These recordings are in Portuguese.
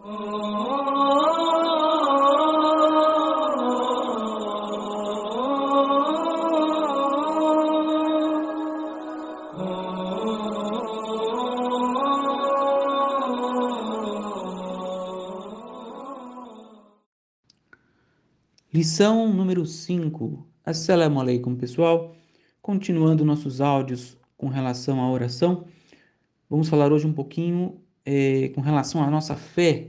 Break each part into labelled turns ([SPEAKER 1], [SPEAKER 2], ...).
[SPEAKER 1] Lição número 5. Assalamu alaikum, pessoal. Continuando nossos áudios com relação à oração, vamos falar hoje um pouquinho é, com relação à nossa fé.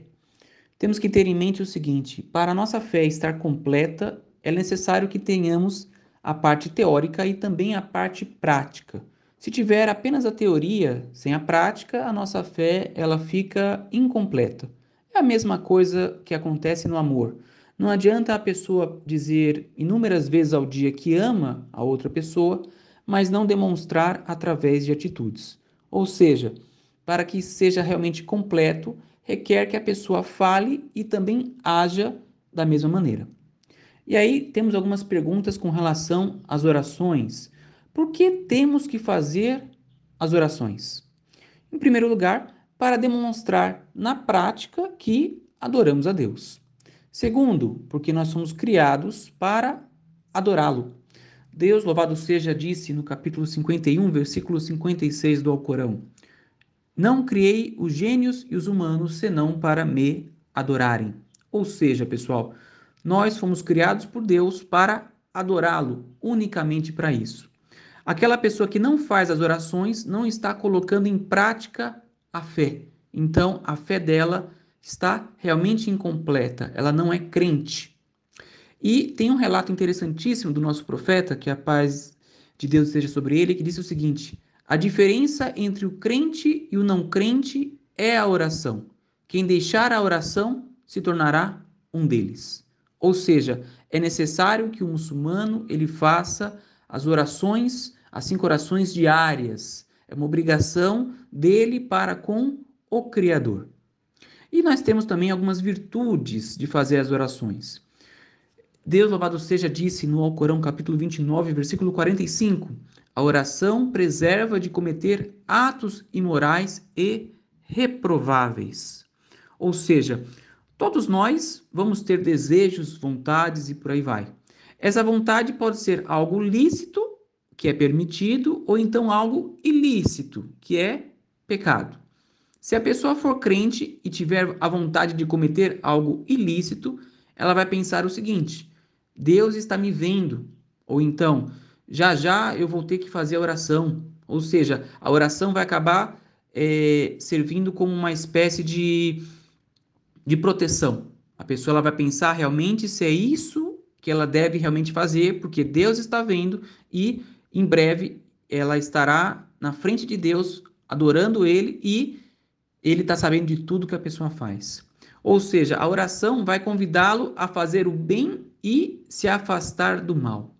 [SPEAKER 1] Temos que ter em mente o seguinte: para a nossa fé estar completa, é necessário que tenhamos a parte teórica e também a parte prática. Se tiver apenas a teoria sem a prática, a nossa fé ela fica incompleta. É a mesma coisa que acontece no amor. Não adianta a pessoa dizer inúmeras vezes ao dia que ama a outra pessoa, mas não demonstrar através de atitudes. Ou seja, para que seja realmente completo, requer que a pessoa fale e também haja da mesma maneira. E aí temos algumas perguntas com relação às orações. Por que temos que fazer as orações? Em primeiro lugar, para demonstrar na prática que adoramos a Deus. Segundo, porque nós somos criados para adorá-lo. Deus, louvado seja, disse no capítulo 51, versículo 56 do Alcorão: Não criei os gênios e os humanos senão para me adorarem. Ou seja, pessoal, nós fomos criados por Deus para adorá-lo, unicamente para isso. Aquela pessoa que não faz as orações não está colocando em prática a fé. Então, a fé dela está realmente incompleta, ela não é crente. E tem um relato interessantíssimo do nosso profeta, que a paz de Deus esteja sobre ele, que disse o seguinte: a diferença entre o crente e o não crente é a oração. Quem deixar a oração se tornará um deles. Ou seja, é necessário que o muçulmano ele faça as orações, as cinco orações diárias. É uma obrigação dele para com o Criador. E nós temos também algumas virtudes de fazer as orações. Deus, louvado seja, disse no Alcorão, capítulo 29, versículo 45: A oração preserva de cometer atos imorais e reprováveis. Ou seja, todos nós vamos ter desejos, vontades e por aí vai. Essa vontade pode ser algo lícito, que é permitido, ou então algo ilícito, que é pecado. Se a pessoa for crente e tiver a vontade de cometer algo ilícito, ela vai pensar o seguinte: Deus está me vendo. Ou então, já já eu vou ter que fazer a oração. Ou seja, a oração vai acabar é, servindo como uma espécie de, de proteção. A pessoa ela vai pensar realmente se é isso que ela deve realmente fazer, porque Deus está vendo e em breve ela estará na frente de Deus adorando Ele e ele está sabendo de tudo que a pessoa faz. Ou seja, a oração vai convidá-lo a fazer o bem e se afastar do mal.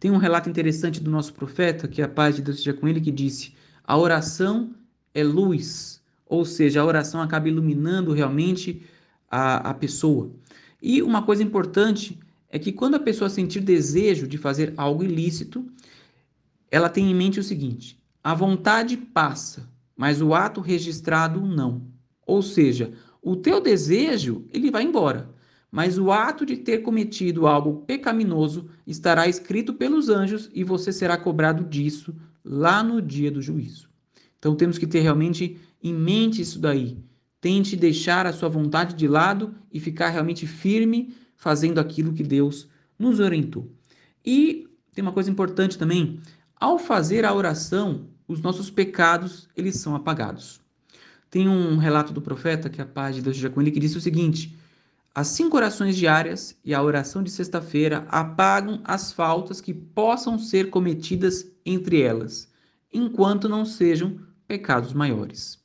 [SPEAKER 1] Tem um relato interessante do nosso profeta, que a paz de Deus seja com ele, que disse: a oração é luz, ou seja, a oração acaba iluminando realmente a, a pessoa. E uma coisa importante é que quando a pessoa sentir desejo de fazer algo ilícito, ela tem em mente o seguinte: a vontade passa, mas o ato registrado não. Ou seja, o teu desejo, ele vai embora, mas o ato de ter cometido algo pecaminoso estará escrito pelos anjos e você será cobrado disso lá no dia do juízo. Então temos que ter realmente em mente isso daí. Tente deixar a sua vontade de lado e ficar realmente firme fazendo aquilo que Deus nos orientou. E tem uma coisa importante também, ao fazer a oração, os nossos pecados eles são apagados. Tem um relato do profeta, que é a paz de Deus seja com ele, que diz o seguinte: as cinco orações diárias e a oração de sexta-feira apagam as faltas que possam ser cometidas entre elas, enquanto não sejam pecados maiores.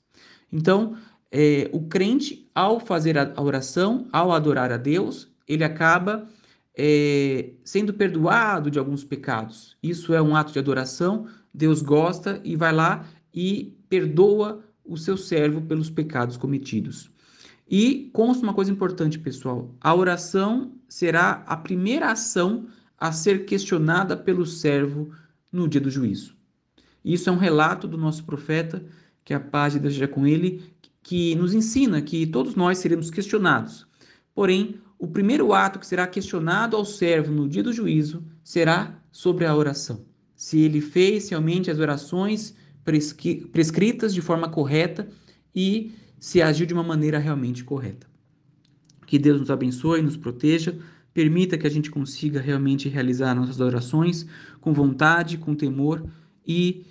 [SPEAKER 1] Então, é, o crente, ao fazer a oração, ao adorar a Deus, ele acaba é, sendo perdoado de alguns pecados. Isso é um ato de adoração, Deus gosta e vai lá e perdoa o seu servo pelos pecados cometidos. E consta uma coisa importante, pessoal: a oração será a primeira ação a ser questionada pelo servo no dia do juízo. Isso é um relato do nosso profeta, que a paz de Deus seja com ele, que nos ensina que todos nós seremos questionados. Porém, o primeiro ato que será questionado ao servo no dia do juízo será sobre a oração. Se ele fez realmente as orações prescritas de forma correta e se agiu de uma maneira realmente correta. Que Deus nos abençoe, nos proteja, permita que a gente consiga realmente realizar nossas orações com vontade, com temor e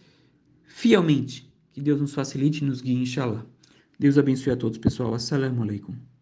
[SPEAKER 1] fielmente. Que Deus nos facilite e nos guie, inshallah. Deus abençoe a todos, pessoal. Assalamu alaikum.